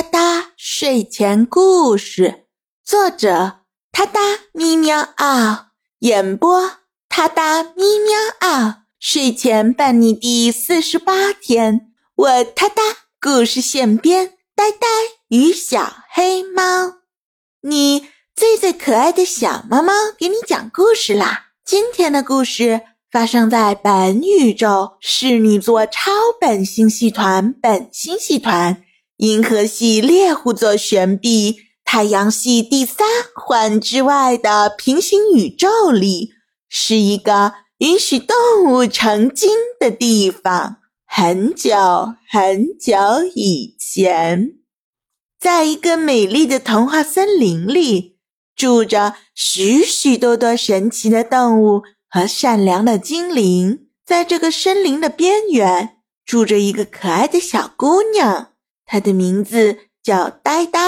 哒哒睡前故事，作者：哒哒咪喵嗷，演播：哒哒咪喵嗷。睡前伴你第四十八天，我哒哒故事现编，呆呆与小黑猫，你最最可爱的小猫猫给你讲故事啦！今天的故事发生在本宇宙侍女座超本星系团本星系团。银河系猎户座旋臂，太阳系第三环之外的平行宇宙里，是一个允许动物成精的地方。很久很久以前，在一个美丽的童话森林里，住着许许多多神奇的动物和善良的精灵。在这个森林的边缘，住着一个可爱的小姑娘。他的名字叫呆呆，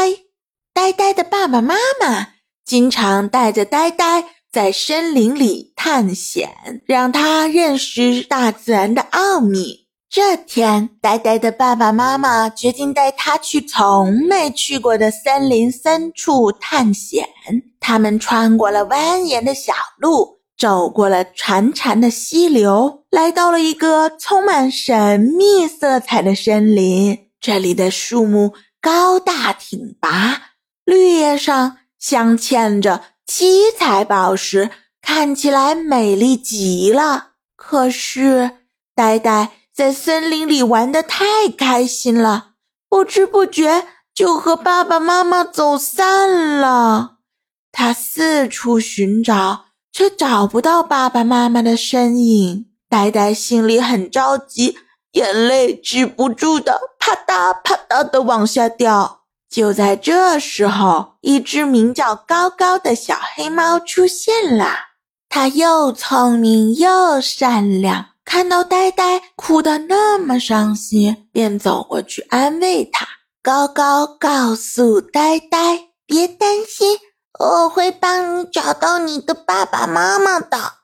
呆呆的爸爸妈妈经常带着呆呆在森林里探险，让他认识大自然的奥秘。这天，呆呆的爸爸妈妈决定带他去从没去过的森林深处探险。他们穿过了蜿蜒的小路，走过了潺潺的溪流，来到了一个充满神秘色彩的森林。这里的树木高大挺拔，绿叶上镶嵌着七彩宝石，看起来美丽极了。可是，呆呆在森林里玩得太开心了，不知不觉就和爸爸妈妈走散了。他四处寻找，却找不到爸爸妈妈的身影。呆呆心里很着急。眼泪止不住的啪嗒啪嗒的往下掉。就在这时候，一只名叫高高的小黑猫出现了。它又聪明又善良，看到呆呆哭得那么伤心，便走过去安慰他。高高告诉呆呆：“别担心，我会帮你找到你的爸爸妈妈的。”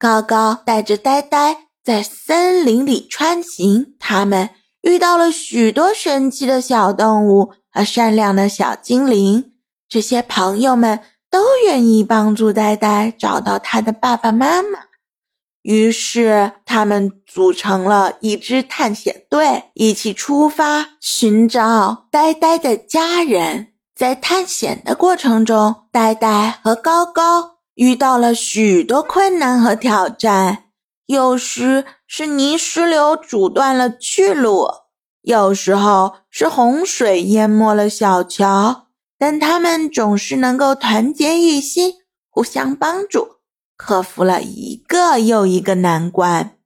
高高带着呆呆。在森林里穿行，他们遇到了许多神奇的小动物和善良的小精灵。这些朋友们都愿意帮助呆呆找到他的爸爸妈妈。于是，他们组成了一支探险队，一起出发寻找呆呆的家人。在探险的过程中，呆呆和高高遇到了许多困难和挑战。有时是泥石流阻断了去路，有时候是洪水淹没了小桥，但他们总是能够团结一心，互相帮助，克服了一个又一个难关。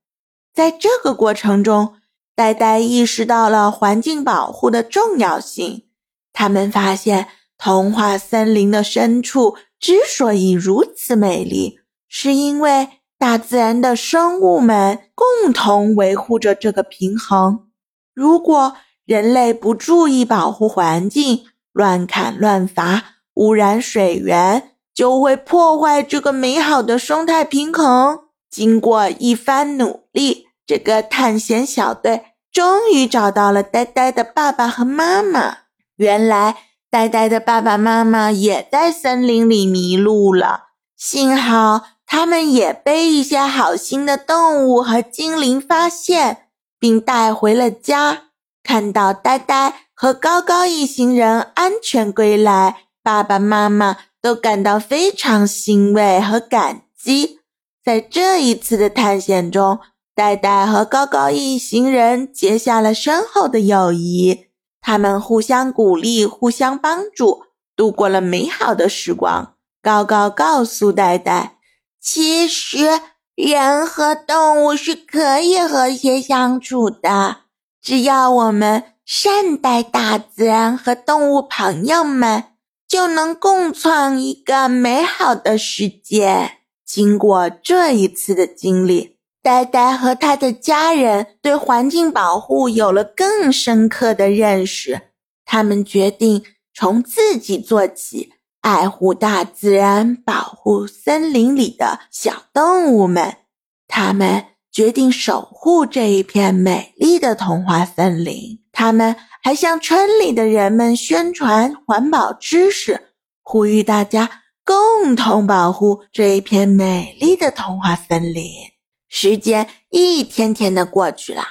在这个过程中，呆呆意识到了环境保护的重要性。他们发现，童话森林的深处之所以如此美丽，是因为。大自然的生物们共同维护着这个平衡。如果人类不注意保护环境，乱砍乱伐，污染水源，就会破坏这个美好的生态平衡。经过一番努力，这个探险小队终于找到了呆呆的爸爸和妈妈。原来，呆呆的爸爸妈妈也在森林里迷路了，幸好。他们也被一些好心的动物和精灵发现，并带回了家。看到呆呆和高高一行人安全归来，爸爸妈妈都感到非常欣慰和感激。在这一次的探险中，呆呆和高高一行人结下了深厚的友谊。他们互相鼓励，互相帮助，度过了美好的时光。高高告诉呆呆。其实，人和动物是可以和谐相处的，只要我们善待大自然和动物朋友们，就能共创一个美好的世界。经过这一次的经历，呆呆和他的家人对环境保护有了更深刻的认识。他们决定从自己做起。爱护大自然，保护森林里的小动物们。他们决定守护这一片美丽的童话森林。他们还向村里的人们宣传环保知识，呼吁大家共同保护这一片美丽的童话森林。时间一天天的过去了，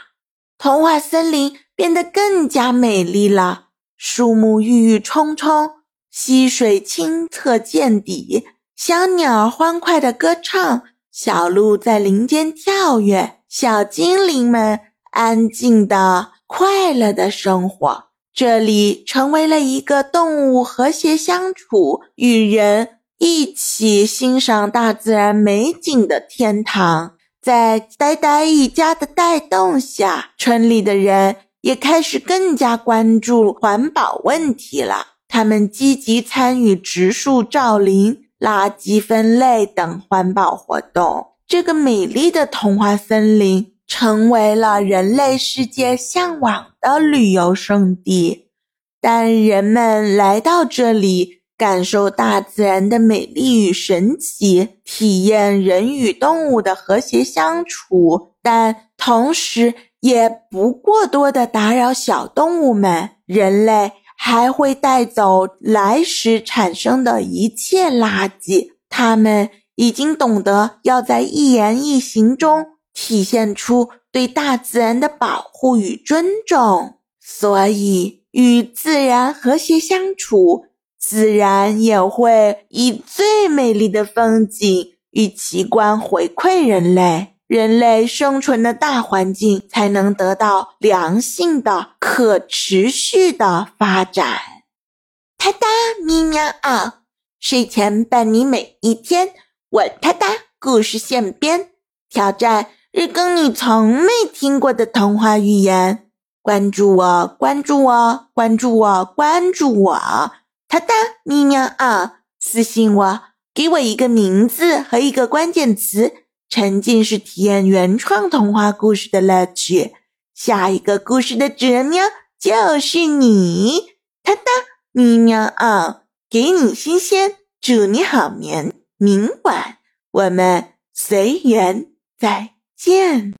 童话森林变得更加美丽了，树木郁郁葱葱，溪水清澈见底，小鸟欢快的歌唱，小鹿在林间跳跃，小精灵们安静的。快乐的生活，这里成为了一个动物和谐相处、与人一起欣赏大自然美景的天堂。在呆呆一家的带动下，村里的人也开始更加关注环保问题了。他们积极参与植树造林、垃圾分类等环保活动。这个美丽的童话森林。成为了人类世界向往的旅游胜地。当人们来到这里，感受大自然的美丽与神奇，体验人与动物的和谐相处，但同时也不过多的打扰小动物们。人类还会带走来时产生的一切垃圾。他们已经懂得要在一言一行中。体现出对大自然的保护与尊重，所以与自然和谐相处，自然也会以最美丽的风景与奇观回馈人类，人类生存的大环境才能得到良性的、可持续的发展。哒哒咪喵啊！睡前伴你每一天，我哒哒故事现编挑战。日更你从没听过的童话寓言，关注我，关注我，关注我，关注我！哒哒咪喵啊，私信我，给我一个名字和一个关键词，沉浸式体验原创童话故事的乐趣。下一个故事的主人喵就是你！哒哒咪喵哦，给你新鲜，祝你好眠。明晚我们随缘再。见。